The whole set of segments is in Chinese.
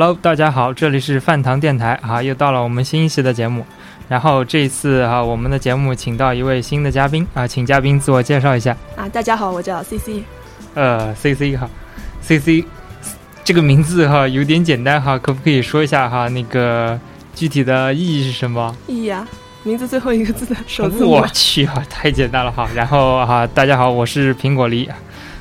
Hello，大家好，这里是饭堂电台啊，又到了我们新一期的节目。然后这一次啊，我们的节目请到一位新的嘉宾啊，请嘉宾自我介绍一下。啊，大家好，我叫 CC。呃，C C 哈，C C 这个名字哈有点简单哈，可不可以说一下哈那个具体的意义是什么？意义啊，名字最后一个字的首字母我。去哈，太简单了哈。然后哈，大家好，我是苹果梨。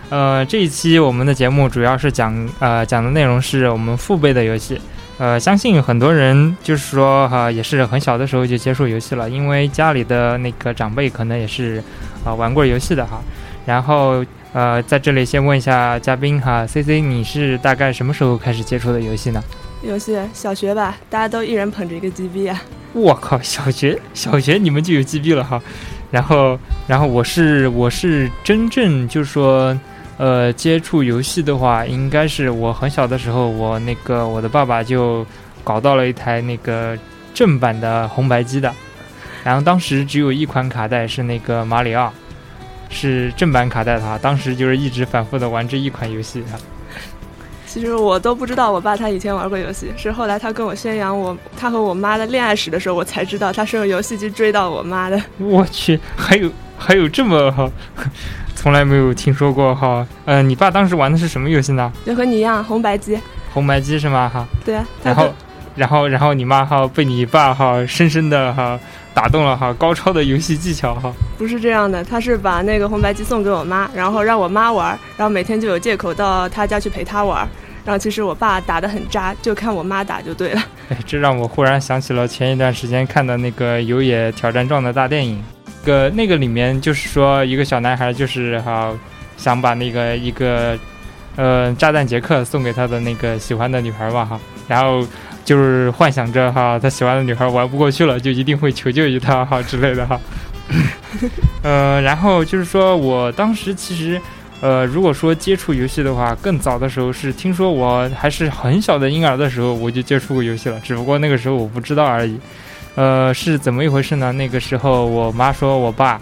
呃，这一期我们的节目主要是讲呃讲的内容是我们父辈的游戏。呃，相信很多人就是说哈、也是很小的时候就接触游戏了，因为家里的那个长辈可能也是啊、玩过游戏的哈。然后呃，在这里先问一下嘉宾哈，C C，你是大概什么时候开始接触的游戏呢？游戏小学吧，大家都一人捧着一个 GB 啊。我靠，小学小学你们就有 GB 了哈，然后然后我是我是真正就是说，呃，接触游戏的话，应该是我很小的时候，我那个我的爸爸就搞到了一台那个正版的红白机的，然后当时只有一款卡带是那个马里奥，是正版卡带的哈，当时就是一直反复的玩这一款游戏哈。其实我都不知道我爸他以前玩过游戏，是后来他跟我宣扬我他和我妈的恋爱史的时候，我才知道他是用游戏机追到我妈的。我去，还有还有这么哈，从来没有听说过哈。呃，你爸当时玩的是什么游戏呢？就和你一样，红白机。红白机是吗？哈，对啊，然后，然后，然后你妈哈被你爸哈深深的哈打动了哈，高超的游戏技巧哈。不是这样的，他是把那个红白机送给我妈，然后让我妈玩，然后每天就有借口到他家去陪他玩。然后其实我爸打的很渣，就看我妈打就对了。哎，这让我忽然想起了前一段时间看的那个《有野挑战状》的大电影，个那个里面就是说一个小男孩就是哈想把那个一个呃炸弹杰克送给他的那个喜欢的女孩嘛哈，然后就是幻想着哈他喜欢的女孩玩不过去了，就一定会求救于他哈之类的哈。呃，然后就是说我当时其实。呃，如果说接触游戏的话，更早的时候是听说我还是很小的婴儿的时候，我就接触过游戏了，只不过那个时候我不知道而已。呃，是怎么一回事呢？那个时候我妈说我爸，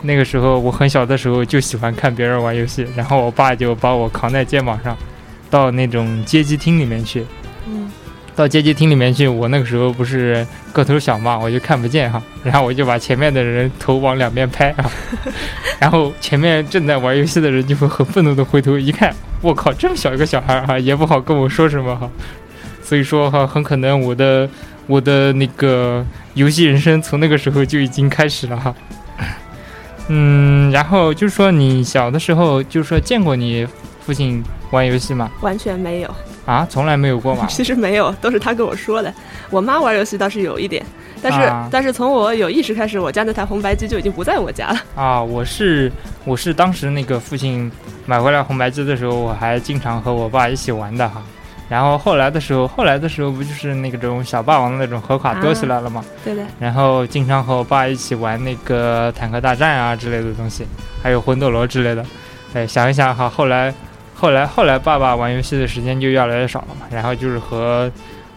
那个时候我很小的时候就喜欢看别人玩游戏，然后我爸就把我扛在肩膀上，到那种街机厅里面去。嗯，到街机厅里面去，我那个时候不是个头小嘛，我就看不见哈，然后我就把前面的人头往两边拍啊，然后前面正在玩游戏的人就会很愤怒的回头一看，我靠，这么小一个小孩儿哈，也不好跟我说什么哈，所以说哈，很可能我的我的那个游戏人生从那个时候就已经开始了哈。嗯，然后就是说你小的时候，就是说见过你父亲玩游戏吗？完全没有。啊，从来没有过吗？其实没有，都是他跟我说的。我妈玩游戏倒是有一点，但是、啊但是从我有意识开始，我家那台红白机就已经不在我家了。啊，我是我是当时那个父亲买回来红白机的时候，我还经常和我爸一起玩的哈。然后后来的时候，后来的时候不就是那个种小霸王的那种盒卡多起来了吗？对的，然后经常和我爸一起玩那个坦克大战啊之类的东西，还有魂斗罗之类的。哎，想一想哈，后来后来后来爸爸玩游戏的时间就越来越少了嘛，然后就是和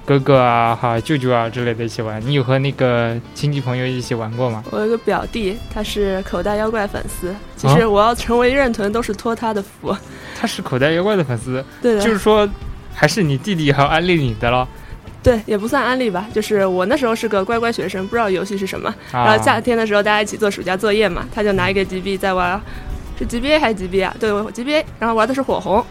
哥哥啊、哈舅舅啊之类的一起玩。你有和那个亲戚朋友一起玩过吗？我有个表弟，他是口袋妖怪粉丝。其实我要成为任屯都是托他的福。他是口袋妖怪的粉丝，对的。就是说，还是你弟弟还要安利你的咯。对，也不算安利吧，就是我那时候是个乖乖学生，不知道游戏是什么。然后夏天的时候大家一起做暑假作业嘛，他就拿一个 GB 在玩，是 GBA 还是 GB 啊？对，GBA，然后玩的是火红。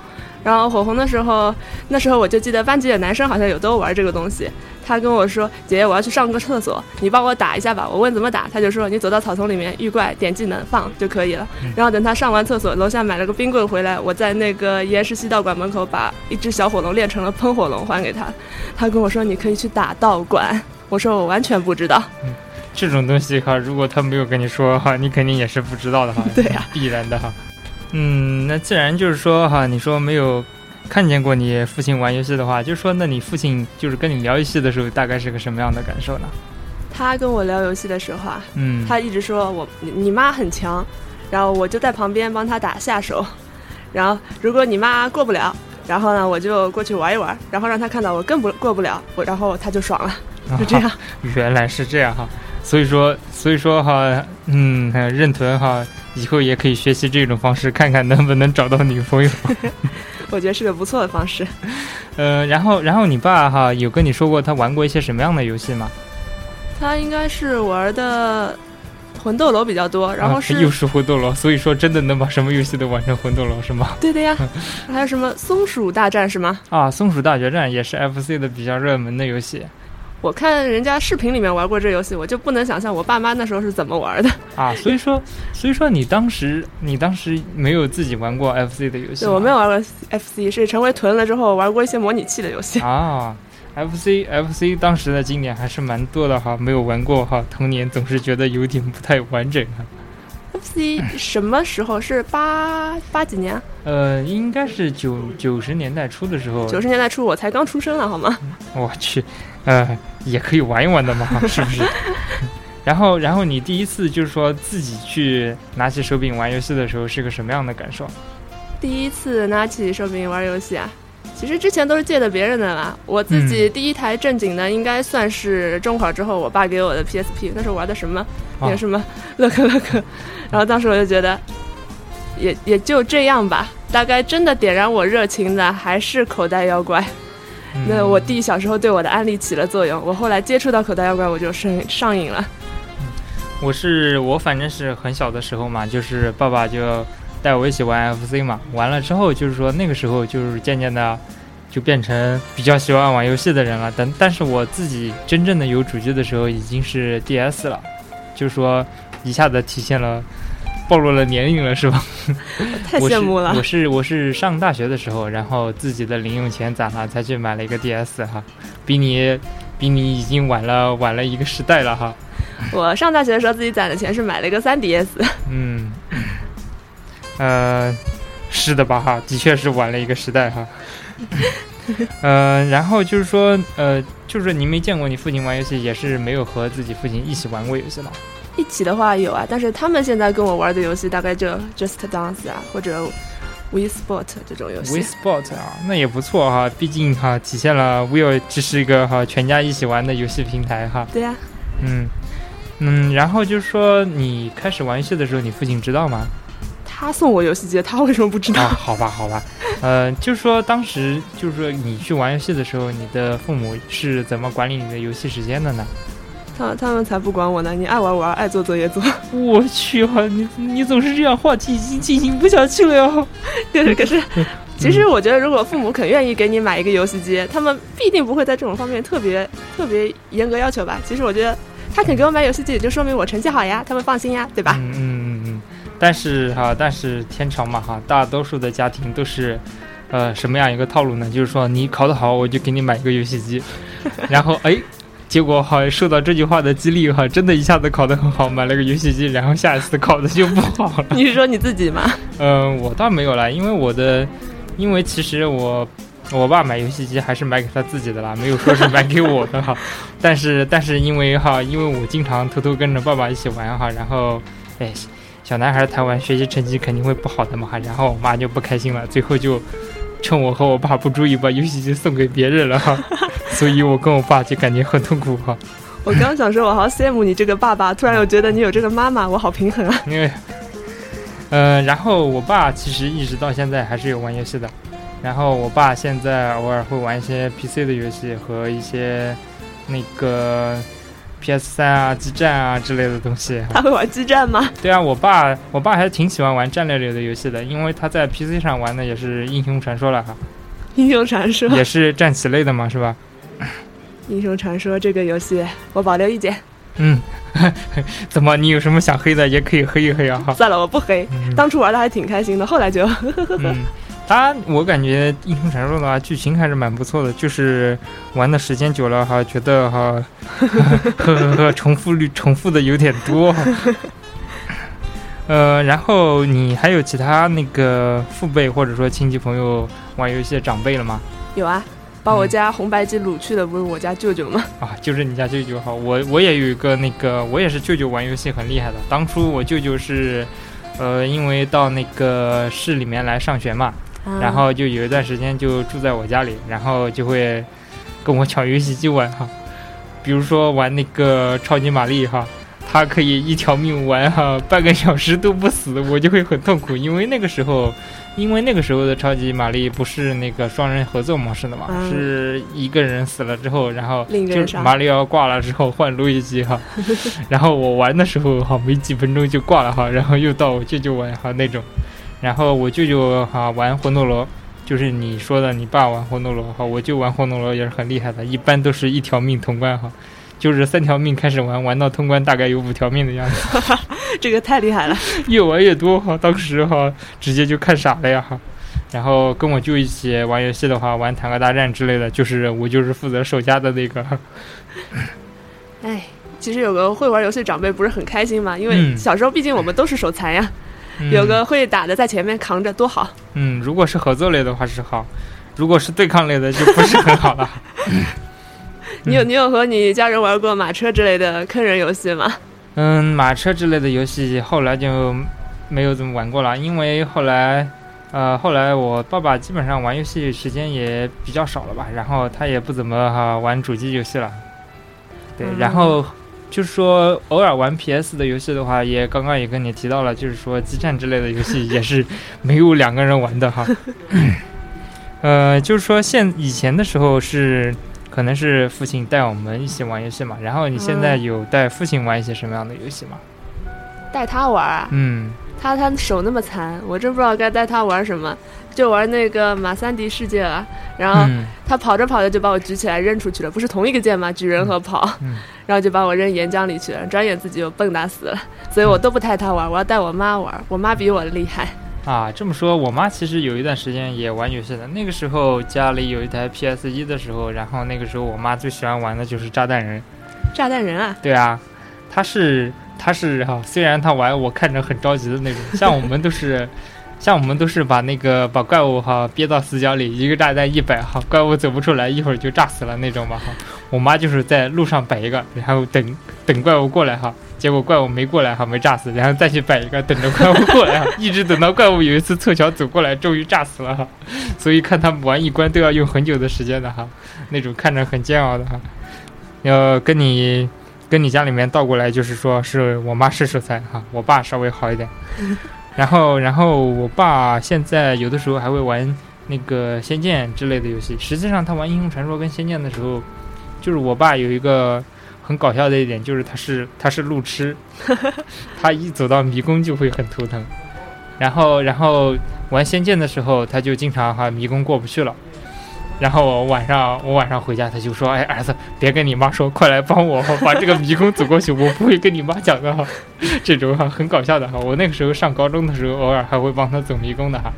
然后火红的时候，那时候我就记得班级的男生好像有都玩这个东西。他跟我说：“姐姐，我要去上个厕所，你帮我打一下吧。”我问怎么打，他就说：“你走到草丛里面，遇怪点技能放就可以了。”然后等他上完厕所，楼下买了个冰棍回来，我在那个岩石西道馆门口把一只小火龙练成了喷火龙还给他。他跟我说：“你可以去打道馆。”我说：“我完全不知道。”嗯，这种东西哈，如果他没有跟你说哈，你肯定也是不知道的哈。对呀，必然的哈。嗯，那自然就是说哈，你说没有看见过你父亲玩游戏的话，就说那你父亲就是跟你聊游戏的时候，大概是个什么样的感受呢？他跟我聊游戏的时候啊，嗯，他一直说我你妈很强，然后我就在旁边帮他打下手，然后如果你妈过不了，然后呢我就过去玩一玩，然后让他看到我更不过不了，我然后他就爽了，就这样。原来是这样哈，所以说所以说哈，嗯，认屯哈。以后也可以学习这种方式，看看能不能找到女朋友。我觉得是个不错的方式。呃，然后，然后你爸哈有跟你说过他玩过一些什么样的游戏吗？他应该是玩的魂斗罗比较多，然后是又是魂斗罗，所以说真的能把什么游戏都玩成魂斗罗是吗？对的呀。还有什么松鼠大战是吗？啊，松鼠大决战也是 FC 的比较热门的游戏。我看人家视频里面玩过这游戏，我就不能想象我爸妈那时候是怎么玩的啊！所以说，所以说你当时你当时没有自己玩过 FC 的游戏？对，我没有玩过 FC，是成为囤了之后玩过一些模拟器的游戏啊。FC FC 当时的经典还是蛮多的哈，没有玩过哈，童年总是觉得有点不太完整哈。FC 什么时候是八八几年？呃，应该是九九十年代初的时候。九十年代初我才刚出生了，好吗？我去，呃。也可以玩一玩的嘛，是不是？然后，然后你第一次就是说自己去拿起手柄玩游戏的时候是个什么样的感受？第一次拿起手柄玩游戏啊，其实之前都是借的别人的啦。我自己第一台正经的应该算是中考之后我爸给我的 PSP，那时候玩的什么？那个什么乐克乐克？然后当时我就觉得，也也就这样吧。大概真的点燃我热情的还是口袋妖怪。那我弟小时候对我的安利起了作用，我后来接触到口袋妖怪，我就上上瘾了。我是我反正是很小的时候嘛，就是爸爸就带我一起玩 FC 嘛，完了之后就是说那个时候就是渐渐的就变成比较喜欢玩游戏的人了。但但是我自己真正的有主机的时候已经是 DS 了，就是说一下子体现了。暴露了年龄了是吧？太羡慕了。我是我是上大学的时候，然后自己的零用钱攒了，才去买了一个 DS 哈，比你比你已经晚了晚了一个时代了哈。我上大学的时候自己攒的钱是买了一个 3DS。嗯，呃，是的吧哈，的确是晚了一个时代哈。呃，然后就是说，呃，就是你没见过你父亲玩游戏，也是没有和自己父亲一起玩过游戏吗？一起的话有啊，但是他们现在跟我玩的游戏大概就 Just Dance 啊，或者 We Sport 这种游戏。We Sport 啊，那也不错哈，毕竟哈体现了 We 这是一个哈全家一起玩的游戏平台哈。对呀。嗯嗯，然后就是说你开始玩游戏的时候，你父亲知道吗？他送我游戏机，他为什么不知道？好吧，好吧，呃，就是说当时就是说你去玩游戏的时候，你的父母是怎么管理你的游戏时间的呢？他他们才不管我呢！你爱玩玩，爱做作业做。我去哈，你你总是这样，话题已经进行不下去了哟。可是可是，其实我觉得，如果父母肯愿意给你买一个游戏机，他们必定不会在这种方面特别特别严格要求吧？其实我觉得，他肯给我买游戏机，也就说明我成绩好呀，他们放心呀，对吧？嗯嗯嗯。但是哈，但是天朝嘛哈，大多数的家庭都是，呃，什么样一个套路呢？就是说你考得好，我就给你买一个游戏机，然后哎。结果好受到这句话的激励哈，真的一下子考得很好，买了个游戏机，然后下一次考的就不好了。你是说你自己吗？嗯，我倒没有啦，因为我的，因为其实我我爸买游戏机还是买给他自己的啦，没有说是买给我的哈。但是但是因为哈，因为我经常偷偷跟着爸爸一起玩哈，然后哎，小男孩他玩学习成绩肯定会不好的嘛哈，然后我妈就不开心了，最后就趁我和我爸不注意，把游戏机送给别人了哈。所以我跟我爸就感觉很痛苦哈。我刚想说，我好羡慕你这个爸爸，突然又觉得你有这个妈妈，我好平衡啊。因为，呃，然后我爸其实一直到现在还是有玩游戏的，然后我爸现在偶尔会玩一些 PC 的游戏和一些那个 PS 三啊、激战啊之类的东西。他会玩激战吗？对啊，我爸我爸还挺喜欢玩战略类的游戏的，因为他在 PC 上玩的也是英雄传说了哈。英雄传说也是战棋类的嘛，是吧？英雄传说这个游戏，我保留意见。嗯，怎么？你有什么想黑的，也可以黑一黑啊！算了，我不黑。当初玩的还挺开心的，后来就。嗯，他我感觉英雄传说的话，剧情还是蛮不错的，就是玩的时间久了哈，觉得哈，呵呵呵，重复率重复的有点多。呃，然后你还有其他那个父辈或者说亲戚朋友玩游戏的长辈了吗？有啊。把我家红白机掳去的不是我家舅舅吗？啊，就是你家舅舅哈，我我也有一个那个，我也是舅舅玩游戏很厉害的。当初我舅舅是，呃，因为到那个市里面来上学嘛，然后就有一段时间就住在我家里，然后就会跟我抢游戏机玩哈，比如说玩那个超级玛丽哈，他可以一条命玩哈半个小时都不死，我就会很痛苦，因为那个时候。因为那个时候的超级玛丽不是那个双人合作模式的嘛，是一个人死了之后，然后就马里奥挂了之后换路易吉哈，然后我玩的时候哈没几分钟就挂了哈，然后又到我舅舅玩哈那种，然后我舅舅哈玩魂斗罗，就是你说的你爸玩魂斗罗哈，我就玩魂斗罗也是很厉害的，一般都是一条命通关哈。就是三条命开始玩，玩到通关大概有五条命的样子，这个太厉害了，越玩越多哈。当时哈直接就看傻了呀哈。然后跟我舅一起玩游戏的话，玩坦克大战之类的，就是我就是负责守家的那个。哎，其实有个会玩游戏长辈不是很开心吗？因为小时候毕竟我们都是手残呀，有个会打的在前面扛着多好。嗯，如果是合作类的话是好，如果是对抗类的就不是很好了。你有你有和你家人玩过马车之类的坑人游戏吗？嗯，马车之类的游戏后来就没有怎么玩过了，因为后来，呃，后来我爸爸基本上玩游戏时间也比较少了吧，然后他也不怎么哈玩主机游戏了。对，然后就是说偶尔玩 PS 的游戏的话，也刚刚也跟你提到了，就是说激战之类的游戏也是 没有两个人玩的哈。呃，就是说现以前的时候是。可能是父亲带我们一起玩游戏嘛，然后你现在有带父亲玩一些什么样的游戏吗？带他玩啊？嗯，他他手那么残，我真不知道该带他玩什么，就玩那个马三迪世界了。然后他跑着跑着就把我举起来扔出去了，不是同一个键吗？举人和跑，然后就把我扔岩浆里去了，转眼自己又蹦跶死了。所以我都不带他玩，我要带我妈玩，我妈比我厉害。啊，这么说，我妈其实有一段时间也玩游戏的。那个时候家里有一台 PS 一的时候，然后那个时候我妈最喜欢玩的就是炸弹人。炸弹人啊？对啊，她是她是哈，虽然她玩我看着很着急的那种，像我们都是，像我们都是把那个把怪物哈憋到死角里，一个炸弹一摆哈，怪物走不出来，一会儿就炸死了那种吧哈。我妈就是在路上摆一个，然后等等怪物过来哈。结果怪物没过来哈，没炸死，然后再去摆一个，等着怪物过来，一直等到怪物有一次凑巧走过来，终于炸死了哈。所以看他们玩一关都要用很久的时间的哈，那种看着很煎熬的哈。要跟你跟你家里面倒过来，就是说是我妈是手残哈，我爸稍微好一点。然后然后我爸现在有的时候还会玩那个仙剑之类的游戏。实际上他玩英雄传说跟仙剑的时候，就是我爸有一个。很搞笑的一点就是他是他是路痴，他一走到迷宫就会很头疼，然后然后玩仙剑的时候他就经常哈迷宫过不去了，然后我晚上我晚上回家他就说哎儿子别跟你妈说快来帮我把这个迷宫走过去我不会跟你妈讲的哈，这种哈很搞笑的哈。我那个时候上高中的时候偶尔还会帮他走迷宫的哈。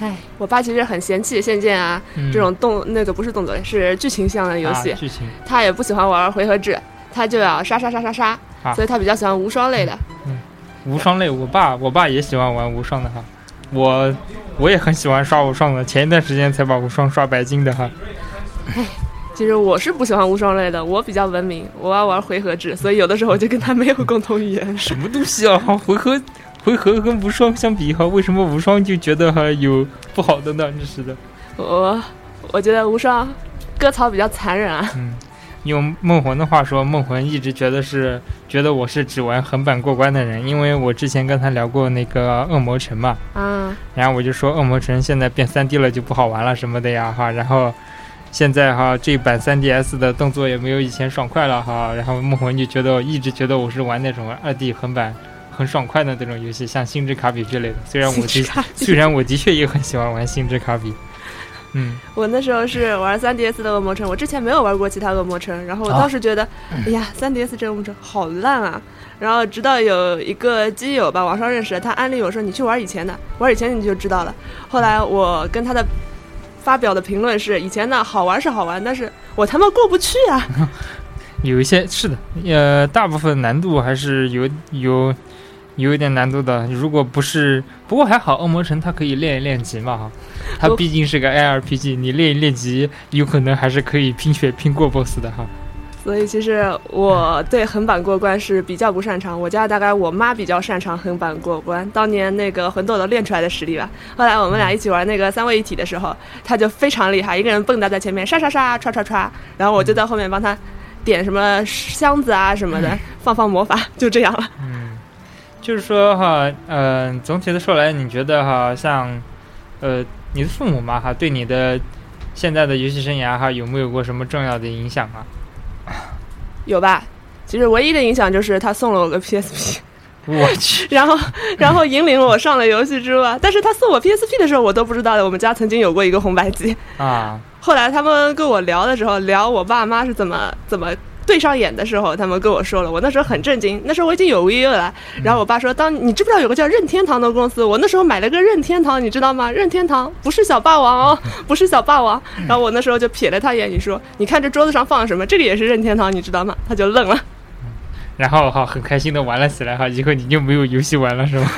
哎，我爸其实很嫌弃《仙剑》啊，这种动那个不是动作，是剧情向的游戏。剧情。他也不喜欢玩回合制，他就要杀杀杀杀杀，所以他比较喜欢无双类的。嗯，无双类，我爸我爸也喜欢玩无双的哈。我我也很喜欢刷无双的，前一段时间才把无双刷白金的哈。哎，其实我是不喜欢无双类的，我比较文明，我要玩回合制，所以有的时候就跟他没有共同语言。什么东西啊？回合？回合跟无双相比哈，为什么无双就觉得哈有不好的呢？真是的，我我觉得无双割草比较残忍啊。嗯，用梦魂的话说，梦魂一直觉得是觉得我是只玩横版过关的人，因为我之前跟他聊过那个恶魔城嘛，啊，然后我就说恶魔城现在变三 D 了就不好玩了什么的呀哈，然后现在哈这版 3DS 的动作也没有以前爽快了哈，然后梦魂就觉得一直觉得我是玩那种二 D 横版很爽快的那种游戏，像星之卡比之类的。虽然我的虽然我的确也很喜欢玩星之卡比，嗯，我那时候是玩 3DS 的恶魔城，我之前没有玩过其他恶魔城，然后我当时觉得，哎呀，3DS 这恶魔城好烂啊。然后直到有一个基友吧，网上认识的，他安利我说你去玩以前的，玩以前你就知道了。后来我跟他的发表的评论是，以前的好玩是好玩，但是我他妈过不去啊。有一些是的，呃，大部分难度还是有有有一点难度的。如果不是，不过还好，恶魔城它可以练一练级嘛哈，它毕竟是个 ARPG，你练一练级，有可能还是可以拼血拼过 BOSS 的哈。所以其实我对横版过关是比较不擅长，我家大概我妈比较擅长横版过关，当年那个魂斗罗练出来的实力吧。后来我们俩一起玩那个三位一体的时候，他就非常厉害，一个人蹦跶在前面，刷刷刷，刷刷刷，然后我就在后面帮他点什么箱子啊什么的，放放魔法，就这样了。嗯，就是说哈，嗯，总体的说来，你觉得哈，像呃你的父母嘛哈，对你的现在的游戏生涯哈，有没有过什么重要的影响啊？有吧？其实唯一的影响就是他送了我个 PSP，我去，然后然后引领了我上了游戏之路啊。但是他送我 PSP 的时候，我都不知道的。我们家曾经有过一个红白机啊。后来他们跟我聊的时候，聊我爸妈是怎么怎么对上眼的时候，他们跟我说了。我那时候很震惊，那时候我已经有 V 了。然后我爸说：“当你知不知道有个叫任天堂的公司？我那时候买了个任天堂，你知道吗？任天堂不是小霸王哦，不是小霸王。”然后我那时候就瞥了他一眼，你说：“你看这桌子上放了什么？这个也是任天堂，你知道吗？”他就愣了。然后哈，很开心的玩了起来哈。以后你就没有游戏玩了是吗？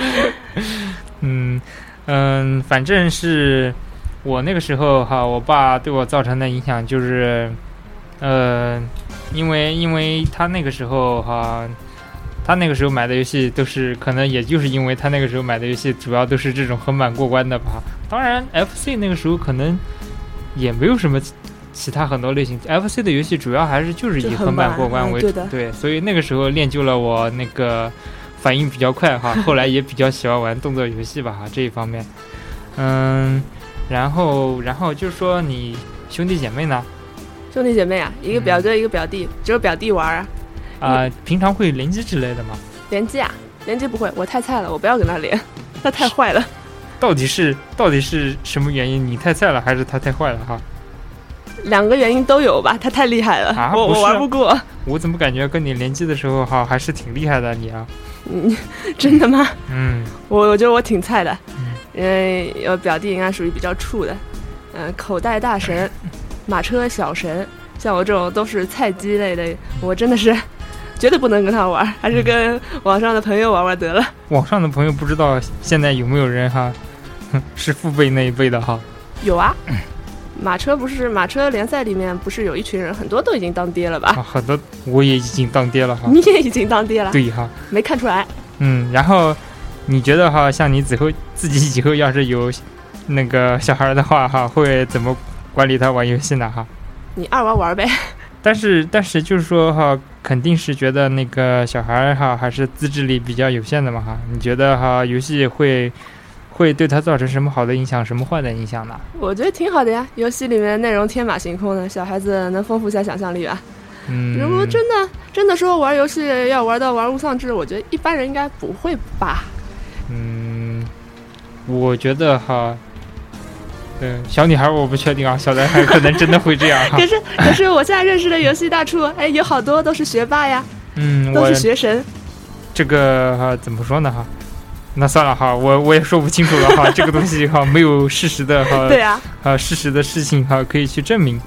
嗯嗯，反正是。我那个时候哈，我爸对我造成的影响就是，呃，因为因为他那个时候哈，他那个时候买的游戏都是可能也就是因为他那个时候买的游戏主要都是这种横版过关的吧。当然，FC 那个时候可能也没有什么其他很多类型，FC 的游戏主要还是就是以横版过关为主。对，所以那个时候练就了我那个反应比较快哈。后来也比较喜欢玩动作游戏吧哈，这一方面，嗯。然后，然后就是说，你兄弟姐妹呢？兄弟姐妹啊，一个表哥，一个表弟，只有表弟玩啊。啊，平常会联机之类的吗？联机啊，联机不会，我太菜了，我不要跟他连，他太坏了。到底是到底是什么原因？你太菜了，还是他太坏了？哈，两个原因都有吧。他太厉害了，我我玩不过。我怎么感觉跟你联机的时候哈，还是挺厉害的你啊？嗯，真的吗？嗯，我我觉得我挺菜的。因为有表弟应该属于比较怵的，嗯，口袋大神、马车小神，像我这种都是菜鸡类的，我真的是绝对不能跟他玩，还是跟 网上的朋友玩玩得了。网上的朋友不知道现在有没有人哈，是父辈那一辈的哈？有啊，马车不是马车联赛里面不是有一群人，很多都已经当爹了吧？啊很多我也已经当爹了哈。你也已经当爹了？对哈，没看出来。嗯，然后。你觉得哈，像你以后自己以后要是有那个小孩的话哈，会怎么管理他玩游戏呢哈？你爱玩玩呗。但是但是就是说哈，肯定是觉得那个小孩哈还是自制力比较有限的嘛哈。你觉得哈，游戏会会对他造成什么好的影响，什么坏的影响呢？我觉得挺好的呀，游戏里面内容天马行空的，小孩子能丰富一下想象力吧。嗯。如果真的真的说玩游戏要玩到玩物丧志，我觉得一般人应该不会吧。嗯，我觉得哈，嗯，小女孩我不确定啊，小男孩可能真的会这样哈。可是可是我现在认识的游戏大厨，哎，有好多都是学霸呀，嗯，都是学神。这个哈怎么说呢哈？那算了哈，我我也说不清楚了哈，这个东西哈没有事实的哈，对啊，啊事实的事情哈可以去证明。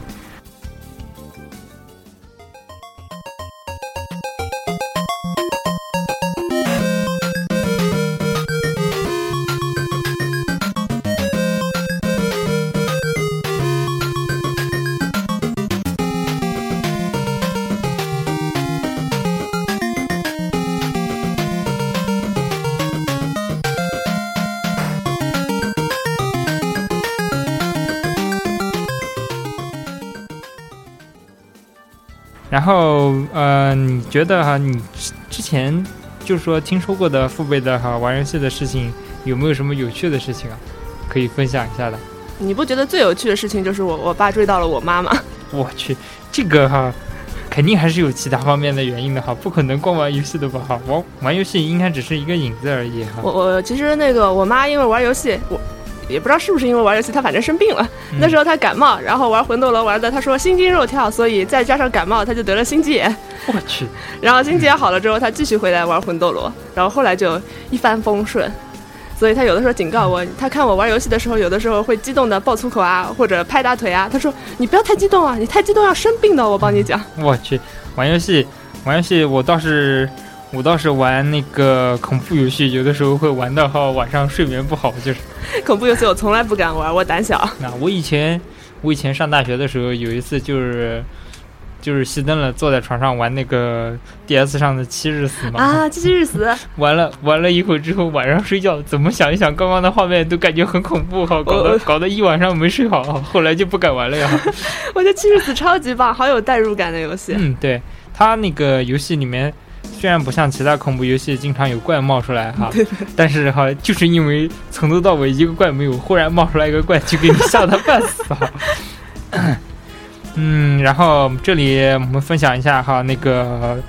后呃，你觉得哈，你之前就是说听说过的父辈的哈玩游戏的事情，有没有什么有趣的事情啊？可以分享一下的？你不觉得最有趣的事情就是我我爸追到了我妈吗？我去，这个哈。肯定还是有其他方面的原因的哈，不可能光玩游戏的吧哈，玩玩游戏应该只是一个影子而已哈。我我其实那个我妈因为玩游戏，我也不知道是不是因为玩游戏，她反正生病了。那时候他感冒，然后玩魂斗罗玩的，他说心惊肉跳，所以再加上感冒，他就得了心肌炎。我去，然后心肌炎好了之后，他继续回来玩魂斗罗，然后后来就一帆风顺。所以他有的时候警告我，他看我玩游戏的时候，有的时候会激动的爆粗口啊，或者拍大腿啊。他说：“你不要太激动啊，你太激动要生病的。”我帮你讲。我去，玩游戏，玩游戏，我倒是，我倒是玩那个恐怖游戏，有的时候会玩到哈晚上睡眠不好，就是。恐怖游戏我从来不敢玩，我胆小。那我以前，我以前上大学的时候，有一次就是。就是熄灯了，坐在床上玩那个 DS 上的七日死嘛。啊，七七日死。玩了，玩了一会儿之后，晚上睡觉，怎么想一想，刚刚的画面都感觉很恐怖哈，搞得搞得一晚上没睡好，后来就不敢玩了呀。我觉得七日死超级棒，好有代入感的游戏。嗯，对，它那个游戏里面虽然不像其他恐怖游戏经常有怪冒出来哈，但是哈，就是因为从头到尾一个怪没有，忽然冒出来一个怪，就给你吓得半死哈。嗯，然后这里我们分享一下哈，那个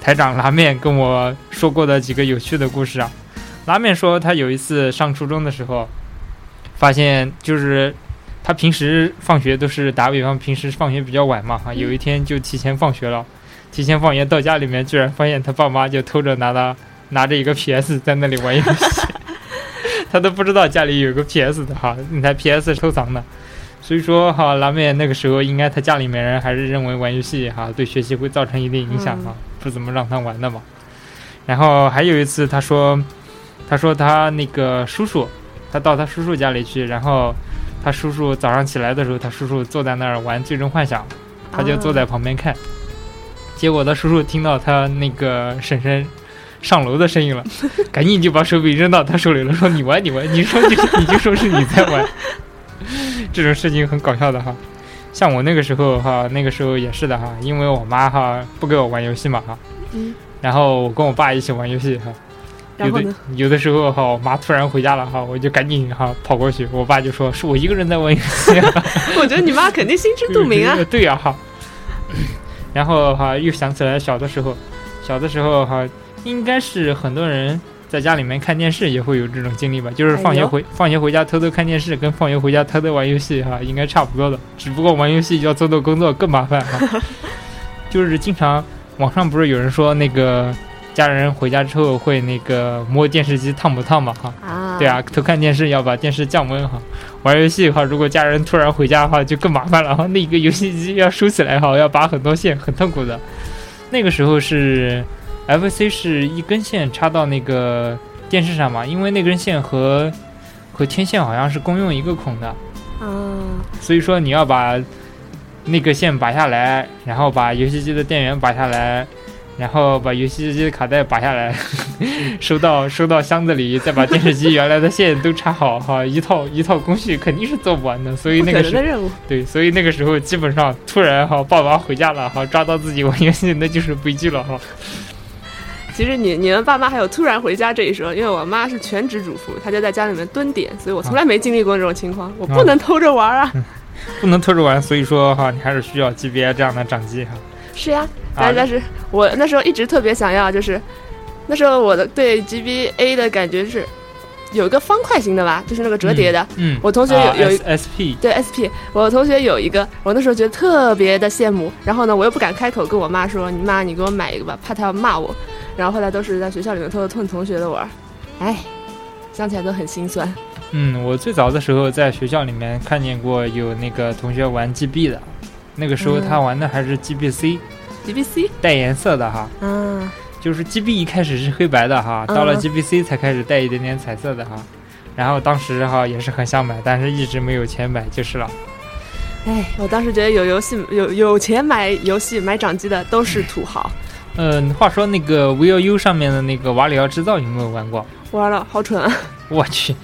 台长拉面跟我说过的几个有趣的故事啊。拉面说他有一次上初中的时候，发现就是他平时放学都是打比方，平时放学比较晚嘛哈，有一天就提前放学了，提前放学到家里面，居然发现他爸妈就偷着拿他拿着一个 PS 在那里玩游戏，他都不知道家里有个 PS 的哈，那台 PS 收藏的。所以说哈，拉面那个时候应该他家里面人还是认为玩游戏哈对学习会造成一定影响哈，不怎么让他玩的嘛。然后还有一次他说，他说他那个叔叔，他到他叔叔家里去，然后他叔叔早上起来的时候，他叔叔坐在那儿玩最终幻想，他就坐在旁边看。结果他叔叔听到他那个婶婶上楼的声音了，赶紧就把手柄扔到他手里了，说你玩你玩，你说你你就说是你在玩。这种事情很搞笑的哈，像我那个时候哈，那个时候也是的哈，因为我妈哈不给我玩游戏嘛哈，嗯，然后我跟我爸一起玩游戏哈，有的有的时候哈，我妈突然回家了哈，我就赶紧哈跑过去，我爸就说是我一个人在玩游戏，我觉得你妈肯定心知肚明啊，对呀哈，然后哈又想起来小的时候，小的时候哈应该是很多人。在家里面看电视也会有这种经历吧，就是放学回放学回家偷偷看电视，跟放学回家偷偷玩游戏哈，应该差不多的。只不过玩游戏要做做工作更麻烦哈。就是经常网上不是有人说那个家人回家之后会那个摸电视机烫不烫嘛哈？啊，对啊，偷看电视要把电视降温哈。玩游戏的话，如果家人突然回家的话就更麻烦了哈，那个游戏机要收起来哈，要拔很多线，很痛苦的。那个时候是。F C 是一根线插到那个电视上嘛？因为那根线和和天线好像是共用一个孔的，啊，所以说你要把那个线拔下来，然后把游戏机的电源拔下来，然后把游戏机的卡带拔下来，收到收到箱子里，再把电视机原来的线都插好，哈，一套一套工序肯定是做不完的。所以那个时候，对，所以那个时候基本上突然哈，爸妈回家了哈，抓到自己玩游戏，那就是悲剧了哈。其实你你们爸妈还有突然回家这一说，因为我妈是全职主妇，她就在家里面蹲点，所以我从来没经历过这种情况。我不能偷着玩啊，不能偷着玩，所以说哈，你还是需要 GBA 这样的掌机哈。是呀，但但是我那时候一直特别想要，就是那时候我的对 GBA 的感觉是有一个方块型的吧，就是那个折叠的。嗯，我同学有有 SP，对 SP，我同学有一个，我那时候觉得特别的羡慕，然后呢，我又不敢开口跟我妈说，你妈你给我买一个吧，怕她要骂我。然后后来都是在学校里面偷偷蹭同学的玩，哎，想起来都很心酸。嗯，我最早的时候在学校里面看见过有那个同学玩 GB 的，那个时候他玩的还是 GBC，GBC 带颜色的哈。嗯，就是 GB 一开始是黑白的哈，到了 GBC 才开始带一点点彩色的哈。然后当时哈也是很想买，但是一直没有钱买就是了。哎，我当时觉得有游戏有有钱买游戏买掌机的都是土豪。嗯，话说那个 V L U 上面的那个瓦里奥制造有没有玩过？玩了，好蠢啊！我去，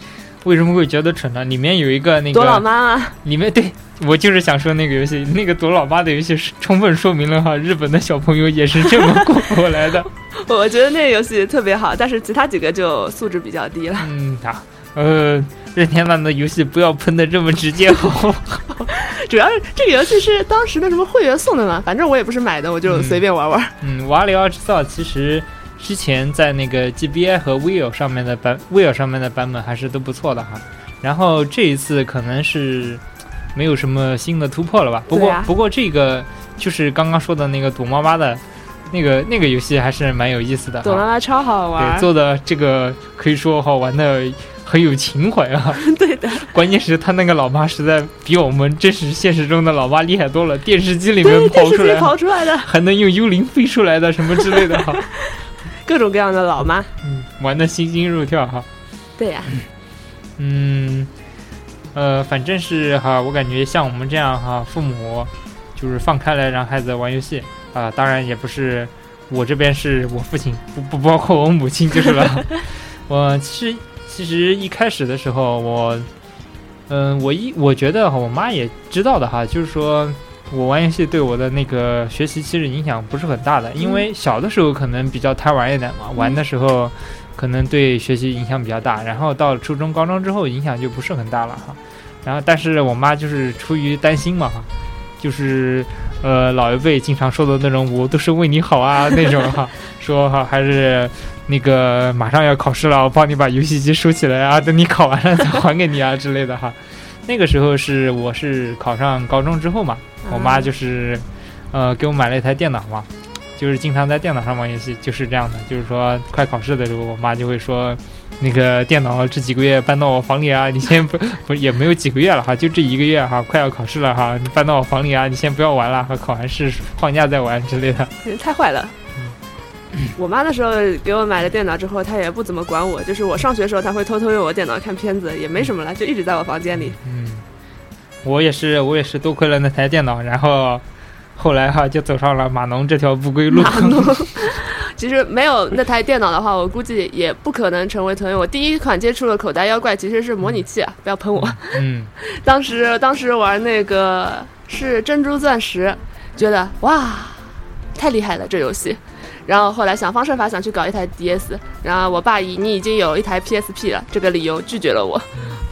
为什么会觉得蠢呢？里面有一个那个躲老妈吗？里面对我就是想说那个游戏，那个躲老妈的游戏是充分说明了哈，日本的小朋友也是这么过过来的。我觉得那个游戏特别好，但是其他几个就素质比较低了。嗯，啊，呃，任天堂的游戏不要喷的这么直接好。主要是这个游戏是当时的什么会员送的嘛，反正我也不是买的，我就随便玩玩。嗯，瓦里奥制造其实之前在那个 GBI 和 l 上面的版 l 上面的版本还是都不错的哈。然后这一次可能是没有什么新的突破了吧？不过不过这个就是刚刚说的那个躲猫猫的那个那个游戏还是蛮有意思的。躲猫猫超好玩，对，做的这个可以说好玩的很有情怀啊。对的，关键是他那个老妈实在比我们真实现实中的老妈厉害多了，电视机里面跑出来，跑出来的，还能用幽灵飞出来的什么之类的哈，各种各样的老妈，嗯，玩的心惊肉跳哈。对呀。嗯，呃，反正是哈，我感觉像我们这样哈，父母就是放开来让孩子玩游戏啊，当然也不是我这边是我父亲，不不包括我母亲就是了。我其实其实一开始的时候，我嗯，我一我觉得我妈也知道的哈，就是说我玩游戏对我的那个学习其实影响不是很大的，因为小的时候可能比较贪玩一点嘛，玩的时候。可能对学习影响比较大，然后到初中、高中之后影响就不是很大了哈。然后，但是我妈就是出于担心嘛哈，就是呃老一辈经常说的那种“我都是为你好啊” 那种哈，说哈还是那个马上要考试了，我帮你把游戏机收起来啊，等你考完了再还给你啊之类的哈。那个时候是我是考上高中之后嘛，我妈就是呃给我买了一台电脑嘛。就是经常在电脑上玩游戏，就是这样的。就是说，快考试的时候，我妈就会说：“那个电脑这几个月搬到我房里啊，你先不 不也没有几个月了哈，就这一个月哈，快要考试了哈，你搬到我房里啊，你先不要玩了，和考完试放假再玩之类的。”太坏了。我妈那时候给我买了电脑之后，她也不怎么管我。就是我上学的时候，她会偷偷用我电脑看片子，也没什么了，就一直在我房间里。嗯，我也是，我也是多亏了那台电脑，然后。后来哈就走上了码农这条不归路。其实没有那台电脑的话，我估计也不可能成为腾云。我第一款接触的口袋妖怪其实是模拟器啊，不要喷我。嗯，当时当时玩那个是珍珠钻石，觉得哇，太厉害了这游戏。然后后来想方设法想去搞一台 DS，然后我爸以你已经有一台 PSP 了这个理由拒绝了我。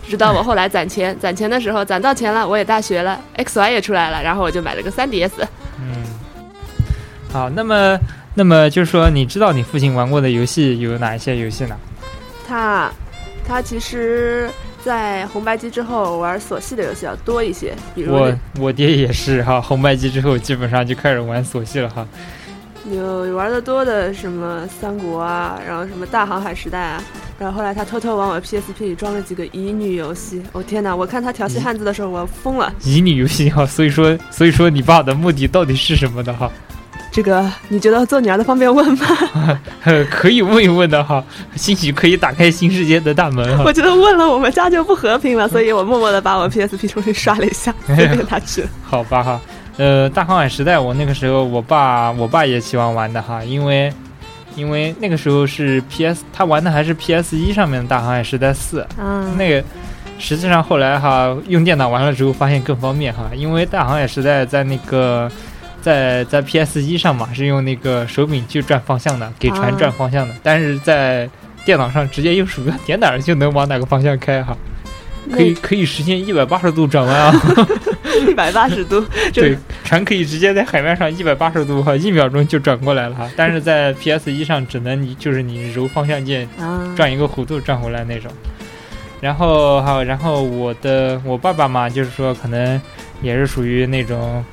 直到我后来攒钱，攒钱的时候攒到钱了，我也大学了，XY 也出来了，然后我就买了个 3DS。嗯，好，那么，那么就是说，你知道你父亲玩过的游戏有哪一些游戏呢？他，他其实，在红白机之后玩索系的游戏要多一些，比如我，我爹也是哈，红白机之后基本上就开始玩索系了哈。有玩的多的什么三国啊，然后什么大航海时代啊，然后后来他偷偷往我 PSP 里装了几个乙女游戏。哦天哪！我看他调戏汉字的时候，我要疯了。乙女游戏哈，所以说，所以说你爸的目的到底是什么的哈？这个你觉得做女儿的方便问吗？可以问一问的哈，兴许可以打开新世界的大门哈。我觉得问了我们家就不和平了，所以我默默的把我 PSP 重新刷了一下，随便他去。好吧哈。呃，大航海时代，我那个时候，我爸，我爸也喜欢玩的哈，因为，因为那个时候是 PS，他玩的还是 PS 一上面的大航海时代四，嗯，那个，实际上后来哈，用电脑玩了之后，发现更方便哈，因为大航海时代在那个，在在 PS 一上嘛，是用那个手柄去转方向的，给船转方向的，但是在电脑上直接用鼠标点哪儿就能往哪个方向开哈。可以可以实现一百八十度转弯啊！一百八十度，对，船可以直接在海面上一百八十度哈，一秒钟就转过来了哈。但是在 PS 一上，只能你就是你揉方向键，转一个弧度转回来那种。然后好，然后我的我爸爸嘛，就是说可能也是属于那种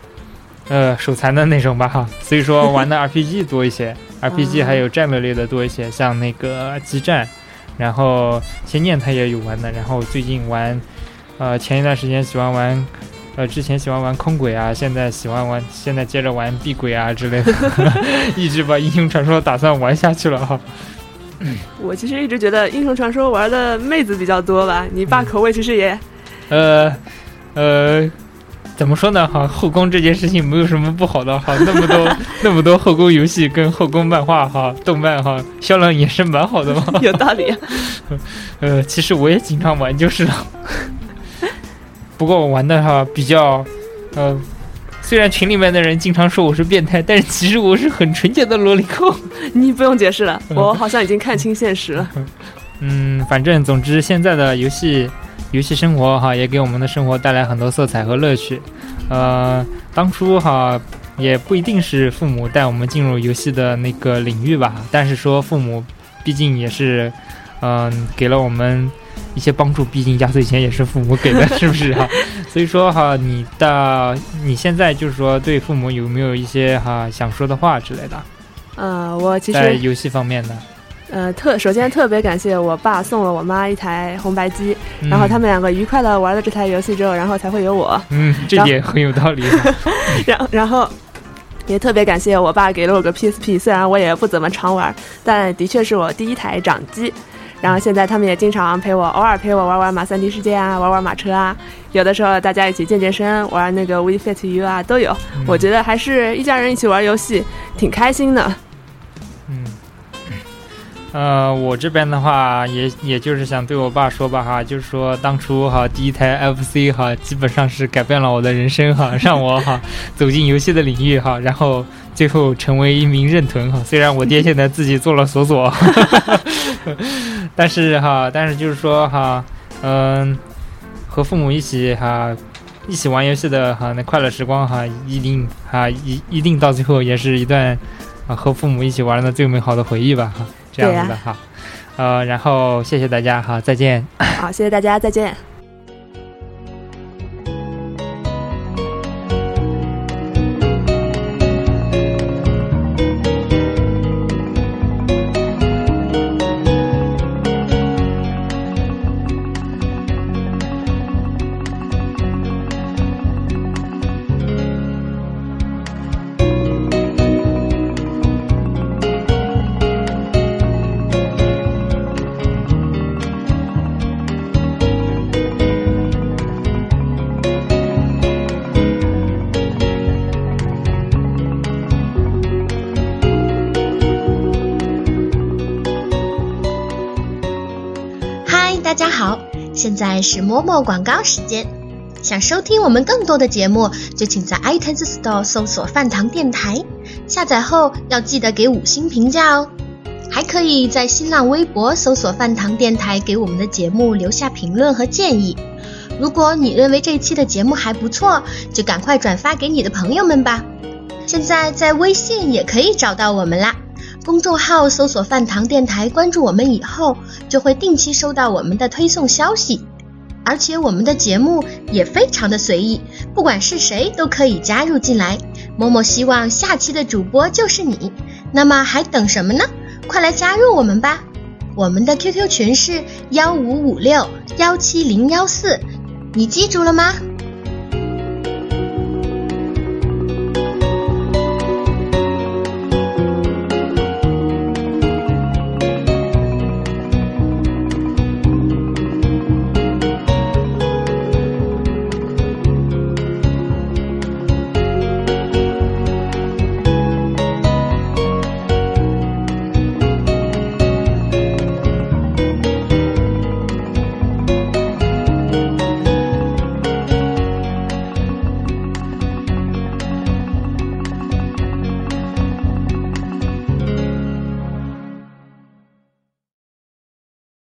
呃手残的那种吧哈，所以说玩的 RPG 多一些，RPG 还有战略类的多一些，像那个激战。然后仙剑他也有玩的，然后最近玩，呃，前一段时间喜欢玩，呃，之前喜欢玩空鬼啊，现在喜欢玩，现在接着玩碧鬼啊之类的，一直把英雄传说打算玩下去了哈。我其实一直觉得英雄传说玩的妹子比较多吧，你爸口味其实也，呃，呃，怎么说呢？哈，后宫这件事情没有什么不好的哈，那么多那么多后宫游戏跟后宫漫画哈、动漫哈，销量也是蛮好的嘛。有道理。呃，其实我也经常玩就是了，不过我玩的哈比较，呃，虽然群里面的人经常说我是变态，但是其实我是很纯洁的萝莉控。你不用解释了，我好像已经看清现实了。嗯，反正总之现在的游戏。游戏生活哈，也给我们的生活带来很多色彩和乐趣。呃，当初哈也不一定是父母带我们进入游戏的那个领域吧，但是说父母毕竟也是，嗯，给了我们一些帮助。毕竟压岁钱也是父母给的，是不是哈？所以说哈，你的你现在就是说对父母有没有一些哈想说的话之类的？呃，我其实在游戏方面呢。呃，特首先特别感谢我爸送了我妈一台红白机，然后他们两个愉快的玩了这台游戏之后，然后才会有我。嗯，这点很有道理。然然后也特别感谢我爸给了我个 PSP，虽然我也不怎么常玩，但的确是我第一台掌机。然后现在他们也经常陪我，偶尔陪我玩玩马三 D 世界啊，玩玩马车啊，有的时候大家一起健健身，玩那个 We Fit You 啊，都有。我觉得还是一家人一起玩游戏挺开心的。呃，我这边的话，也也就是想对我爸说吧哈，就是说当初哈第一台 FC 哈，基本上是改变了我的人生哈，让我哈 走进游戏的领域哈，然后最后成为一名认屯哈。虽然我爹现在自己做了锁锁，但是哈，但是就是说哈，嗯，和父母一起哈一起玩游戏的哈那快乐时光哈，一定哈一一定到最后也是一段啊和父母一起玩的最美好的回忆吧哈。这样子的哈，呃，然后谢谢大家哈，再见。好，谢谢大家，再见。是某某广告时间，想收听我们更多的节目，就请在 iTunes Store 搜索“饭堂电台”，下载后要记得给五星评价哦。还可以在新浪微博搜索“饭堂电台”，给我们的节目留下评论和建议。如果你认为这期的节目还不错，就赶快转发给你的朋友们吧。现在在微信也可以找到我们啦，公众号搜索“饭堂电台”，关注我们以后。就会定期收到我们的推送消息，而且我们的节目也非常的随意，不管是谁都可以加入进来。某某希望下期的主播就是你，那么还等什么呢？快来加入我们吧！我们的 QQ 群是幺五五六幺七零幺四，你记住了吗？